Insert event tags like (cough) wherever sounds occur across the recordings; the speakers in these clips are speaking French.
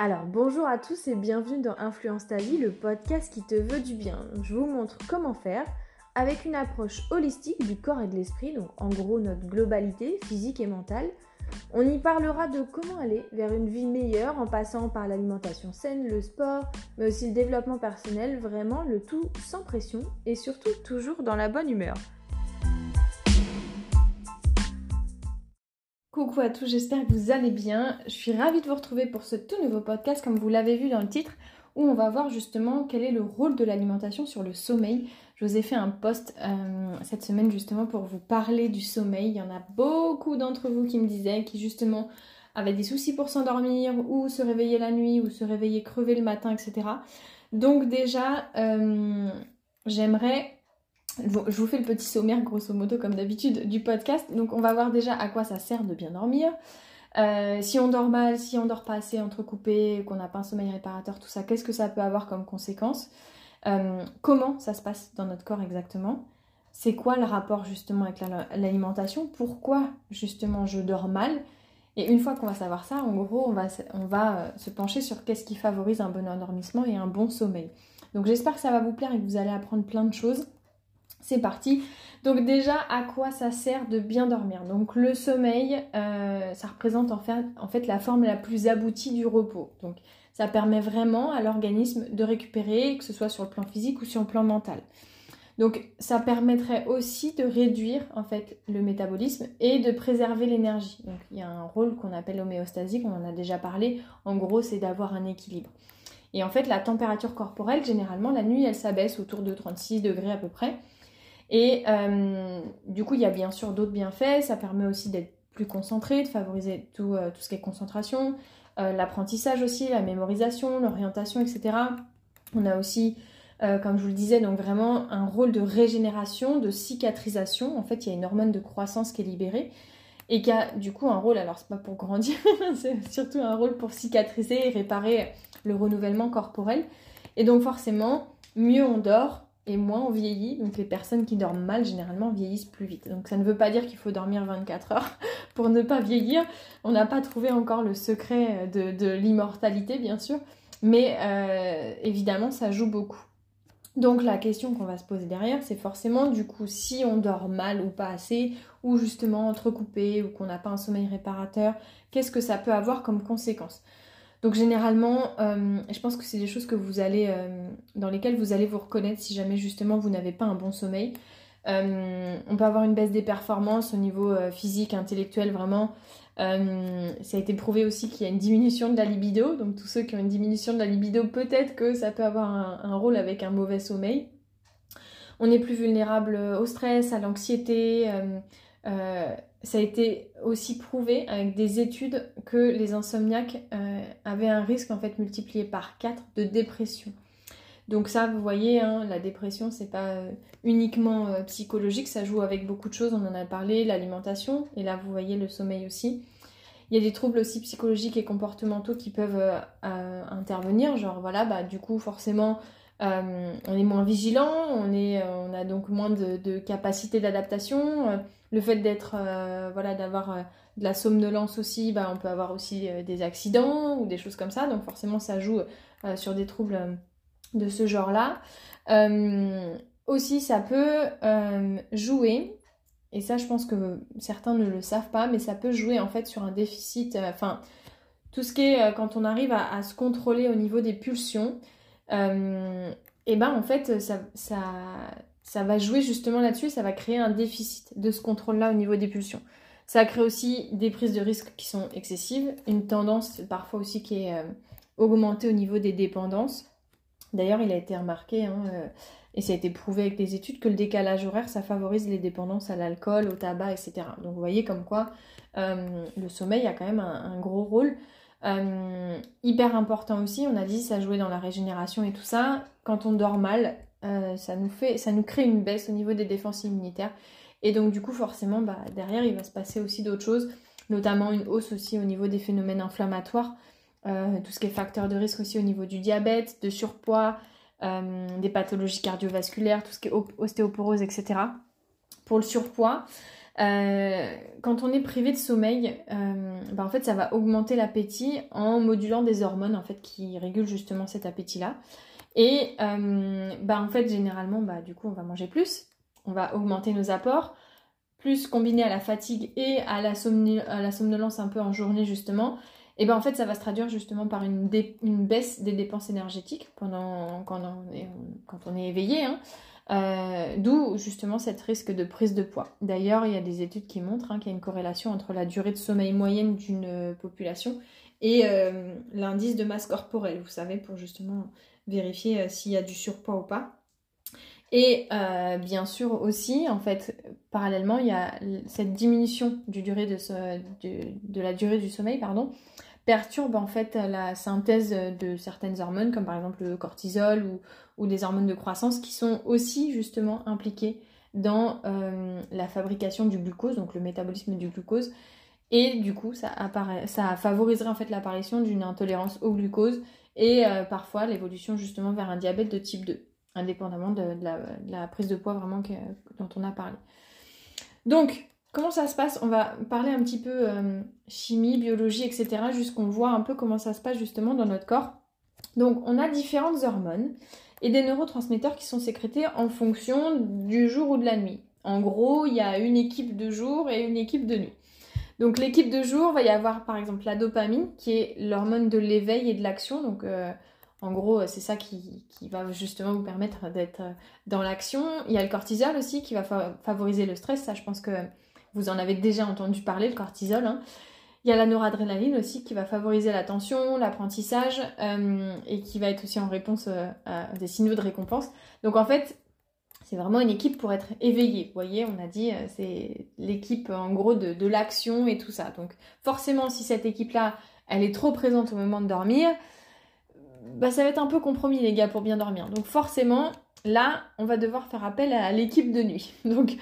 Alors bonjour à tous et bienvenue dans Influence ta vie, le podcast qui te veut du bien. Je vous montre comment faire avec une approche holistique du corps et de l'esprit, donc en gros notre globalité physique et mentale. On y parlera de comment aller vers une vie meilleure en passant par l'alimentation saine, le sport, mais aussi le développement personnel, vraiment le tout sans pression et surtout toujours dans la bonne humeur. Coucou à tous, j'espère que vous allez bien. Je suis ravie de vous retrouver pour ce tout nouveau podcast, comme vous l'avez vu dans le titre, où on va voir justement quel est le rôle de l'alimentation sur le sommeil. Je vous ai fait un post euh, cette semaine justement pour vous parler du sommeil. Il y en a beaucoup d'entre vous qui me disaient qui justement avaient des soucis pour s'endormir ou se réveiller la nuit ou se réveiller crever le matin, etc. Donc déjà, euh, j'aimerais je vous fais le petit sommaire, grosso modo, comme d'habitude, du podcast. Donc, on va voir déjà à quoi ça sert de bien dormir. Euh, si on dort mal, si on dort pas assez entrecoupé, qu'on n'a pas un sommeil réparateur, tout ça, qu'est-ce que ça peut avoir comme conséquence? Euh, Comment ça se passe dans notre corps exactement? C'est quoi le rapport justement avec l'alimentation? Pourquoi justement je dors mal? Et une fois qu'on va savoir ça, en gros, on va, euh, se pencher sur qu'est-ce qui favorise un bon endormissement et un bon sommeil. Donc j'espère que ça va vous plaire et que vous allez apprendre plein de choses. C'est parti. Donc déjà, à quoi ça sert de bien dormir? Donc le sommeil, euh, ça représente en fait, la forme la plus aboutie du repos. Donc ça permet vraiment à l'organisme de récupérer, que ce soit sur le plan physique ou sur le plan mental. Donc ça permettrait aussi de réduire en fait le métabolisme et de préserver l'énergie. Donc il y a un rôle qu'on appelle homéostasique, on en a déjà parlé. En gros, c'est d'avoir un équilibre. Et en fait, la température corporelle, généralement, la nuit, elle s'abaisse autour de 36 degrés à peu près. Et euh, du coup, il y a bien sûr d'autres bienfaits. Ça permet aussi d'être plus concentré, de favoriser tout, euh, ce qui est concentration, euh, l'apprentissage aussi, la mémorisation, l'orientation, etc. On a aussi, comme je vous le disais, donc vraiment un rôle de régénération, de cicatrisation. En fait, il y a une hormone de croissance qui est libérée et qui a du coup un rôle, alors c'est pas pour grandir, (laughs) c'est surtout un rôle pour cicatriser et réparer le renouvellement corporel. Et donc forcément, mieux on dort, et moins on vieillit. Donc les personnes qui dorment mal généralement vieillissent plus vite. Donc ça ne veut pas dire qu'il faut dormir 24 heures (laughs) pour ne pas vieillir. On n'a pas trouvé encore le secret de, l'immortalité bien sûr. Mais euh, évidemment ça joue beaucoup. Donc la question qu'on va se poser derrière, c'est forcément du coup si on dort mal ou pas assez, ou justement entrecoupé, ou qu'on n'a pas un sommeil réparateur, qu'est-ce que ça peut avoir comme conséquence? Donc généralement, euh, je pense que c'est des choses que vous allez, euh, dans lesquelles vous allez vous reconnaître si jamais justement vous n'avez pas un bon sommeil. Euh, on peut avoir une baisse des performances au niveau physique, intellectuel, vraiment. ça a été prouvé aussi qu'il y a une diminution de la libido. Donc tous ceux qui ont une diminution de la libido, peut-être que ça peut avoir un rôle avec un mauvais sommeil. On est plus vulnérable au stress, à l'anxiété. Ça a été aussi prouvé avec des études que les insomniaques euh, avaient un risque en fait multiplié par 4 de dépression. Donc ça, vous voyez, hein, la dépression, c'est pas euh, uniquement psychologique, ça joue avec beaucoup de choses, on en a parlé, l'alimentation, et là vous voyez le sommeil aussi. Il y a des troubles aussi psychologiques et comportementaux qui peuvent intervenir, genre voilà, bah du coup forcément euh, on est moins vigilant, on, est, euh, on a donc moins de, capacité d'adaptation. Euh, le fait d'être, voilà, d'avoir de la somnolence aussi, bah, on peut avoir aussi des accidents ou des choses comme ça. Donc forcément, ça joue sur des troubles de ce genre-là. aussi, ça peut jouer, et ça, je pense que certains ne le savent pas, mais ça peut jouer en fait sur un déficit. Enfin, tout ce qui est quand on arrive à se contrôler au niveau des pulsions euh, et ben en fait ça, ça, ça va jouer justement là-dessus, ça va créer un déficit de ce contrôle-là au niveau des pulsions. Ça crée aussi des prises de risques qui sont excessives, une tendance parfois aussi qui est euh, augmentée au niveau des dépendances. D'ailleurs, il a été remarqué, hein, euh, et ça a été prouvé avec des études, que le décalage horaire, ça favorise les dépendances à l'alcool, au tabac, etc. Donc vous voyez comme quoi le sommeil a quand même un gros rôle. Euh, hyper important aussi, on a dit ça jouait dans la régénération et tout ça. Quand on dort mal, euh, ça, nous fait, ça nous crée une baisse au niveau des défenses immunitaires. Et donc du coup forcément bah, derrière il va se passer aussi d'autres choses, notamment une hausse aussi au niveau des phénomènes inflammatoires, euh, tout ce qui est facteur de risque aussi au niveau du diabète, de surpoids, des pathologies cardiovasculaires, tout ce qui est ostéoporose, etc. Pour le surpoids, quand on est privé de sommeil, bah, en fait, ça va augmenter l'appétit en modulant des hormones en fait qui régulent justement cet appétit-là. Et bah, en fait, généralement, du coup, on va manger plus, on va augmenter nos apports, plus combiné à la fatigue et à la, somnolence un peu en journée justement, et bien en fait ça va se traduire justement par une, baisse des dépenses énergétiques pendant quand on est, quand on est éveillé. Hein. Euh, d'où justement cette risque de prise de poids. D'ailleurs, il y a des études qui montrent hein, qu'il y a une corrélation entre la durée de sommeil moyenne d'une population et euh, l'indice de masse corporelle, vous savez, pour justement vérifier euh, s'il y a du surpoids ou pas. Et bien sûr aussi, en fait, parallèlement, il y a cette diminution de, la durée du sommeil, pardon, perturbe en fait la synthèse de certaines hormones, comme par exemple le cortisol ou, des hormones de croissance, qui sont aussi justement impliquées dans euh, la fabrication du glucose, donc le métabolisme du glucose. Et du coup, ça, apparaît, ça favoriserait en fait l'apparition d'une intolérance au glucose et euh, parfois l'évolution justement vers un diabète de type 2, indépendamment de, la, prise de poids vraiment dont on a parlé. Donc, Comment ça se passe? On va parler un petit peu euh, chimie, biologie, etc. Jusqu'on voit un peu comment ça se passe justement dans notre corps. Donc on a différentes hormones et des neurotransmetteurs qui sont sécrétés en fonction du jour ou de la nuit. En gros, il y a une équipe de jour et une équipe de nuit. Donc l'équipe de jour va y avoir par exemple la dopamine qui est l'hormone de l'éveil et de l'action. Donc euh, en gros, c'est ça qui, va justement vous permettre d'être dans l'action. Il y a le cortisol aussi qui va favoriser le stress. Ça, je pense que vous en avez déjà entendu parler, le cortisol. Hein. Il y a la noradrénaline aussi qui va favoriser l'attention, l'apprentissage euh, et qui va être aussi en réponse euh, à des signaux de récompense. Donc en fait, c'est vraiment une équipe pour être éveillée. Vous voyez, on a dit, euh, c'est l'équipe en gros de, de l'action et tout ça. Donc forcément, si cette équipe-là, elle est trop présente au moment de dormir, bah, ça va être un peu compromis les gars pour bien dormir. Donc forcément, là, on va devoir faire appel à l'équipe de nuit. (laughs) Donc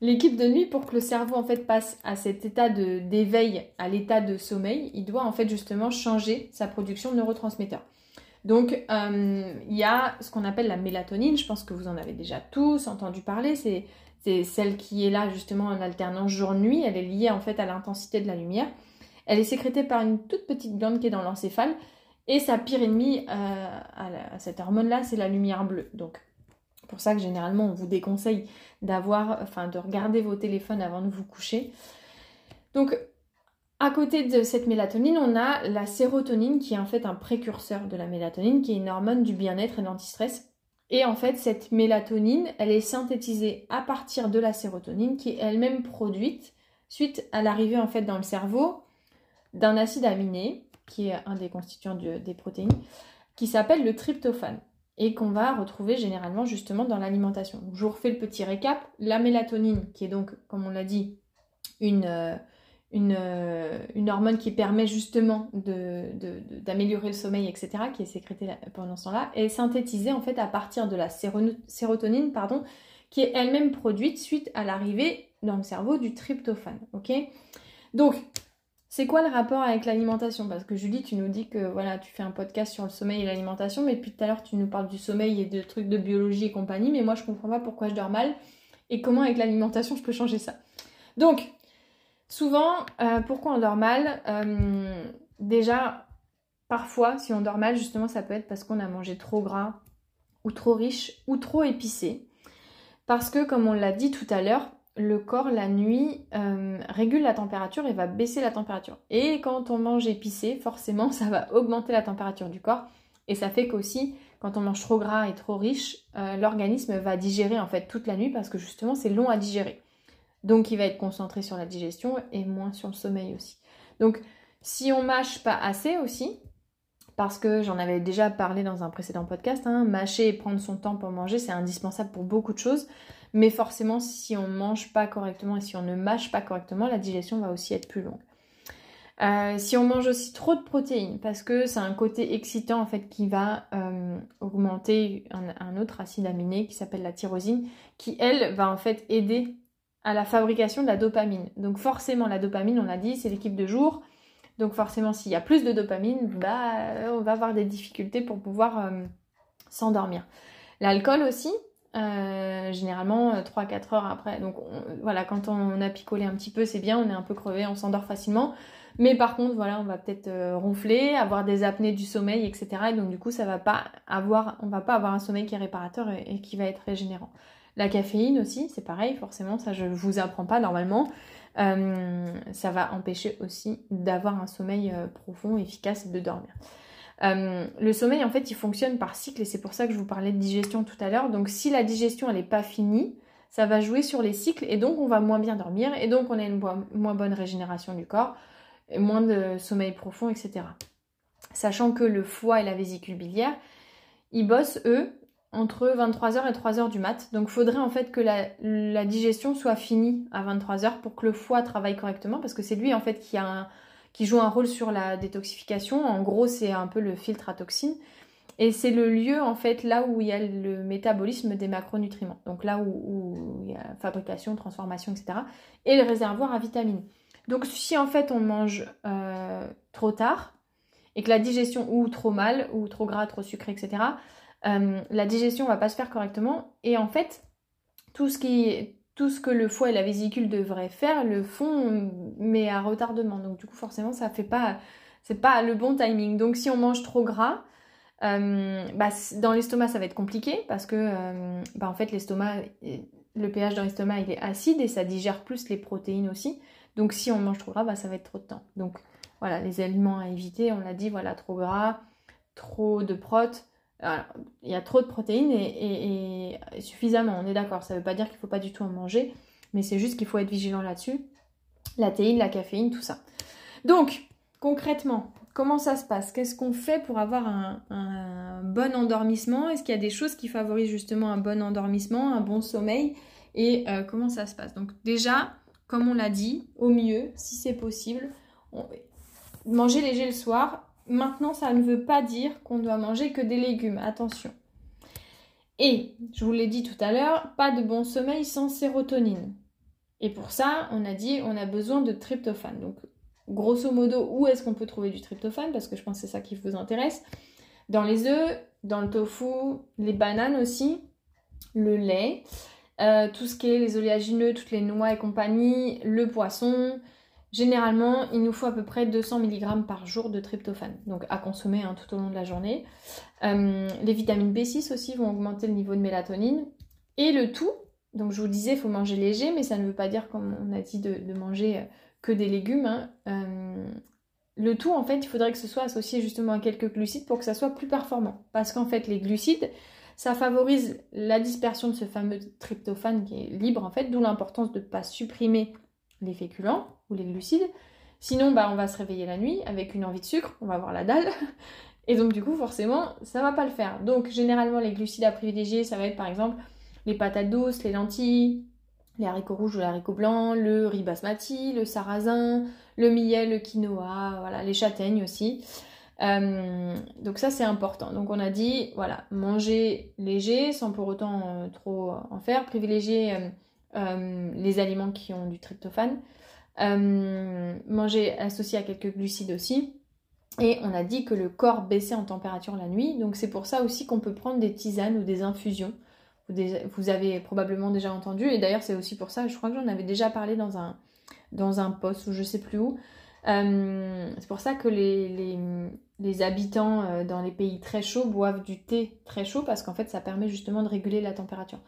L'équipe de nuit, pour que le cerveau en fait passe à cet état d'éveil, à l'état de sommeil, il doit en fait justement changer sa production de neurotransmetteurs. Donc euh, il y a ce qu'on appelle la mélatonine, je pense que vous en avez déjà tous entendu parler, c'est celle qui est là justement en alternance jour-nuit, elle est liée en fait à l'intensité de la lumière. Elle est sécrétée par une toute petite glande qui est dans l'encéphale et sa pire ennemie euh, à, cette hormone-là, c'est la lumière bleue. Donc pour ça que généralement on vous déconseille d'avoir, enfin de regarder vos téléphones avant de vous coucher. Donc à côté de cette mélatonine, on a la sérotonine qui est en fait un précurseur de la mélatonine, qui est une hormone du bien-être et de l'antistress. Et en fait, cette mélatonine, elle est synthétisée à partir de la sérotonine qui est elle-même produite suite à l'arrivée en fait dans le cerveau d'un acide aminé, qui est un des constituants des protéines, qui s'appelle le tryptophane et qu'on va retrouver généralement justement dans l'alimentation. je vous refais le petit récap. La mélatonine, qui est donc, comme on l'a dit, une, euh, euh, hormone qui permet justement d'améliorer le sommeil, etc., qui est sécrétée pendant ce temps-là, est synthétisée en fait à partir de la sérotonine, pardon, qui est elle-même produite suite à l'arrivée dans le cerveau du tryptophane. Ok? Donc, c'est quoi le rapport avec l'alimentation? Parce que Julie, tu nous dis que voilà, tu fais un podcast sur le sommeil et l'alimentation, mais depuis tout à l'heure, tu nous parles du sommeil et de trucs de biologie et compagnie, mais moi, je comprends pas pourquoi je dors mal et comment avec l'alimentation, je peux changer ça. Donc, souvent, euh, pourquoi on dort mal? Euh, Déjà, parfois, si on dort mal, justement, ça peut être parce qu'on a mangé trop gras ou trop riche ou trop épicé. Parce que, comme on l'a dit tout à l'heure, le corps la nuit euh, régule la température et va baisser la température. Et quand on mange épicé, forcément, (laughs) ça va augmenter la température du corps. Et ça fait qu'aussi, quand on mange trop gras et trop riche, euh, l'organisme va digérer en fait toute la nuit parce que justement c'est long à digérer. Donc il va être concentré sur la digestion et moins sur le sommeil aussi. Donc si on mâche pas assez aussi, parce que j'en avais déjà parlé dans un précédent podcast, hein, mâcher et prendre son temps pour manger, c'est indispensable pour beaucoup de choses. Mais forcément, si on ne mange pas correctement et si on ne mâche pas correctement, la digestion va aussi être plus longue. Euh, si on mange aussi trop de protéines, parce que c'est un côté excitant en fait qui va euh, augmenter un, autre acide aminé qui s'appelle la tyrosine, qui elle va en fait aider à la fabrication de la dopamine. Donc forcément la dopamine, on l'a dit, c'est l'équipe de jour. Donc forcément s'il y a plus de dopamine, bah on va avoir des difficultés pour pouvoir euh, s'endormir. L'alcool aussi, euh, généralement 3-4 heures après. Donc voilà, quand on a picolé un petit peu, c'est bien, on est un peu crevé, on s'endort facilement. Mais par contre, voilà, on va peut-être ronfler, avoir des apnées du sommeil, etc. Et donc du coup, ça va pas avoir, va pas avoir un sommeil qui est réparateur et qui va être régénérant. La caféine aussi, c'est pareil, forcément, ça je vous apprends pas normalement. Euh, ça va empêcher aussi d'avoir un sommeil euh, profond, efficace et de dormir. Euh, le sommeil, en fait, il fonctionne par cycle et c'est pour ça que je vous parlais de digestion tout à l'heure. Donc, si la digestion, elle n'est pas finie, ça va jouer sur les cycles et donc on va moins bien dormir et donc on a une moins bonne régénération du corps, moins de sommeil profond, etc. Sachant que le foie et la vésicule biliaire, ils bossent, eux, entre 23h et 3h du mat. Donc il faudrait en fait que la, digestion soit finie à 23h pour que le foie travaille correctement parce que c'est lui en fait qui, joue un rôle sur la détoxification. En gros, c'est un peu le filtre à toxines. Et c'est le lieu en fait là où il y a le métabolisme des macronutriments. Donc là où, il y a fabrication, transformation, etc. Et le réservoir à vitamines. Donc si en fait on mange euh, trop tard et que la digestion ou trop mal ou trop gras, trop sucré, etc euh, la digestion va pas se faire correctement. Et en fait, tout ce, qui, tout ce que le foie et la vésicule devraient faire le font, mais à retardement. Donc du coup, forcément, ça fait pas, c'est pas le bon timing. Donc si on mange trop gras, euh, bah, dans l'estomac, ça va être compliqué parce que, euh, bah, en fait, l'estomac, le pH dans l'estomac, il est acide et ça digère plus les protéines aussi. Donc si on mange trop gras, bah, ça va être trop de temps. Donc voilà, les aliments à éviter, on l'a dit, voilà, trop gras, trop de protes, il y a trop de protéines et, suffisamment, on est d'accord. Ça ne veut pas dire qu'il ne faut pas du tout en manger, mais c'est juste qu'il faut être vigilant là-dessus. La théine, la caféine, tout ça. Donc, concrètement, comment ça se passe? Qu'est-ce qu'on fait pour avoir un, bon endormissement? Est-ce qu'il y a des choses qui favorisent justement un bon endormissement, un bon sommeil? Et euh, comment ça se passe? Donc déjà, comme on l'a dit, au mieux, si c'est possible, manger léger le soir Maintenant, ça ne veut pas dire qu'on doit manger que des légumes, attention. Et, je vous l'ai dit tout à l'heure, pas de bon sommeil sans sérotonine. Et pour ça, on a dit, on a besoin de tryptophane. Donc, grosso modo, où est-ce qu'on peut trouver du tryptophane? Parce que je pense que c'est ça qui vous intéresse. Dans les œufs, dans le tofu, les bananes aussi, le lait, euh, tout ce qui est les oléagineux, toutes les noix et compagnie, le poisson, Généralement, il nous faut à peu près 200 mg par jour de tryptophane, donc à consommer hein, tout au long de la journée. Euh, les vitamines B6 aussi vont augmenter le niveau de mélatonine. Et le tout, donc je vous disais, il faut manger léger, mais ça ne veut pas dire, comme on a dit, de, manger euh, que des légumes. Hein. Euh, le tout, en fait, il faudrait que ce soit associé justement à quelques glucides pour que ça soit plus performant. Parce qu'en fait, les glucides, ça favorise la dispersion de ce fameux tryptophane qui est libre, en fait, d'où l'importance de ne pas supprimer les féculents ou les glucides. Sinon, bah, on va se réveiller la nuit avec une envie de sucre, on va avoir la dalle. Et donc, du coup, forcément, ça va pas le faire. Donc, généralement, les glucides à privilégier, ça va être par exemple les patates douces, les lentilles, les haricots rouges ou les haricots blancs, le riz basmati, le sarrasin, le millet, le quinoa, voilà, les châtaignes aussi. Euh, donc ça c'est important. Donc on a dit voilà manger léger sans pour autant euh, trop en faire, privilégier euh, les aliments qui ont du tryptophane, manger associé à quelques glucides aussi. Et on a dit que le corps baissait en température la nuit, donc c'est pour ça aussi qu'on peut prendre des tisanes ou des infusions. Vous, avez probablement déjà entendu, et d'ailleurs c'est aussi pour ça, je crois que j'en avais déjà parlé dans un, dans post ou je sais plus où. Euh, c'est pour ça que les, habitants dans les pays très chauds boivent du thé très chaud parce qu'en fait ça permet justement de réguler la température.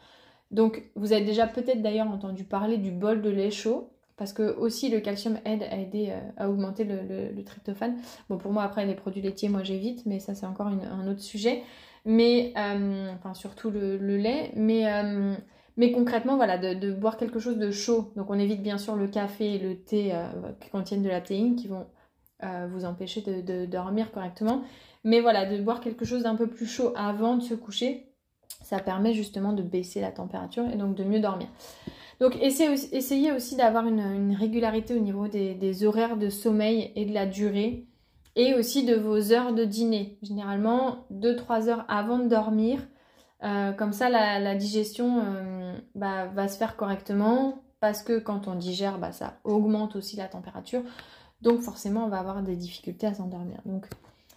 Donc vous avez déjà peut-être d'ailleurs entendu parler du bol de lait chaud, parce que aussi le calcium aide à aider euh, à augmenter le, tryptophane. Bon pour moi après les produits laitiers moi j'évite, mais ça c'est encore un autre sujet. Mais euh, enfin surtout le, lait, mais euh, mais concrètement, voilà, de, boire quelque chose de chaud. Donc on évite bien sûr le café et le thé qui contiennent de la théine, qui vont vous empêcher de, dormir correctement. Mais voilà, de boire quelque chose d'un peu plus chaud avant de se coucher, ça permet justement de baisser la température et donc de mieux dormir. Donc essayez aussi d'avoir une, régularité au niveau des, horaires de sommeil et de la durée et aussi de vos heures de dîner. Généralement 2-3 heures avant de dormir. Euh, comme ça la, digestion euh, bah, va se faire correctement parce que quand on digère bah, ça augmente aussi la température. Donc forcément on va avoir des difficultés à s'endormir. Donc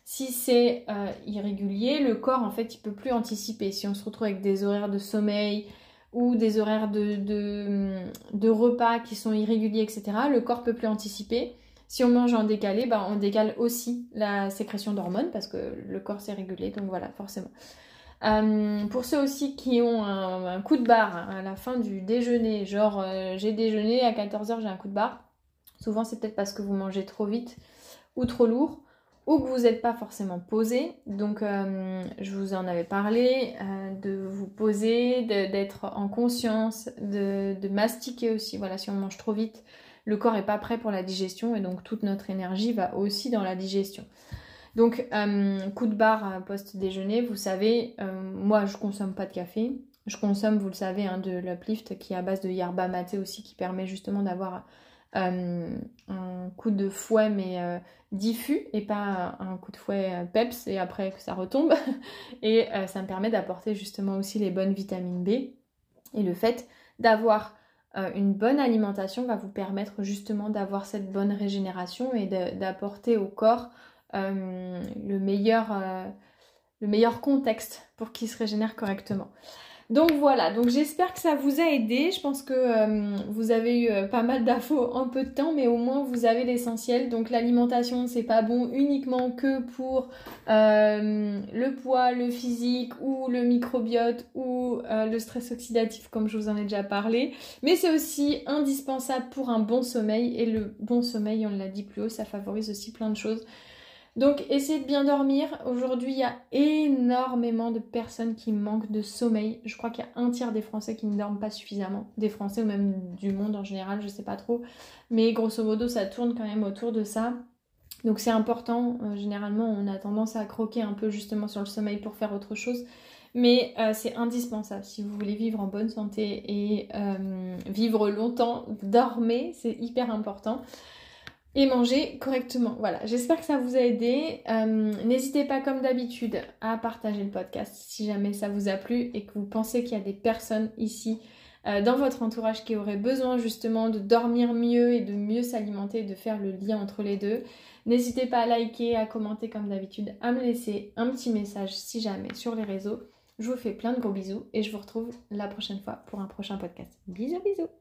Si c'est euh, irrégulier, le corps en fait il peut plus anticiper. Si on se retrouve avec des horaires de sommeil ou des horaires de, repas qui sont irréguliers, etc., le corps peut plus anticiper. Si on mange en décalé, bah, on décale aussi la sécrétion d'hormones parce que le corps s'est régulé, donc voilà, forcément. Euh, pour ceux aussi qui ont un, coup de barre à la fin du déjeuner, genre euh, j'ai déjeuné à 14h, j'ai un coup de barre, souvent c'est peut-être parce que vous mangez trop vite ou trop lourd ou que vous n'êtes pas forcément posé. Donc euh, je vous en avais parlé, euh, de vous poser, d'être en conscience, de, mastiquer aussi. Voilà, si on mange trop vite, le corps n'est pas prêt pour la digestion et donc toute notre énergie va aussi dans la digestion. Donc euh, coup de barre post-déjeuner, vous savez, moi je consomme pas de café. Je consomme, vous le savez, hein, de l'uplift qui est à base de yerba mate aussi, qui permet justement d'avoir un coup de fouet mais diffus et pas un coup de fouet euh, peps et après que ça retombe. (laughs) et euh, ça me permet d'apporter justement aussi les bonnes vitamines B. Et le fait d'avoir euh, une bonne alimentation va vous permettre justement d'avoir cette bonne régénération et d'apporter au corps le, meilleur, le meilleur contexte pour qu'il se régénère correctement. Donc voilà, donc j'espère que ça vous a aidé. Je pense que euh, vous avez eu euh, pas mal d'infos (laughs) en peu de temps, mais au moins vous avez l'essentiel. Donc l'alimentation, c'est pas bon uniquement que pour euh, le poids, le physique ou le microbiote ou le stress oxydatif, comme je vous en ai déjà parlé. Mais c'est aussi indispensable pour un bon sommeil. Et le bon sommeil, on l'a dit plus haut, ça favorise aussi plein de choses. Donc essayez de bien dormir. Aujourd'hui, il y a énormément de personnes qui manquent de sommeil. Je crois qu'il y a un tiers des Français qui ne dorment pas suffisamment. Des Français ou même du monde en général, je sais pas trop. Mais grosso modo, ça tourne quand même autour de ça. Donc c'est important. Euh, généralement, on a tendance à croquer un peu justement sur le sommeil pour faire autre chose. Mais euh, c'est indispensable. Si vous voulez vivre en bonne santé et euh, vivre longtemps, dormez, c'est hyper important et manger correctement. Voilà, j'espère que ça vous a aidé. Euh, n'hésitez pas comme d'habitude à partager le podcast si jamais ça vous a plu et que vous pensez qu'il y a des personnes ici euh, dans votre entourage qui auraient besoin justement de dormir mieux et de mieux s'alimenter de faire le lien entre les deux. N'hésitez pas à liker, à commenter comme d'habitude, à me laisser un petit message si jamais sur les réseaux. Je vous fais plein de gros bisous et je vous retrouve la prochaine fois pour un prochain podcast. Bisous bisous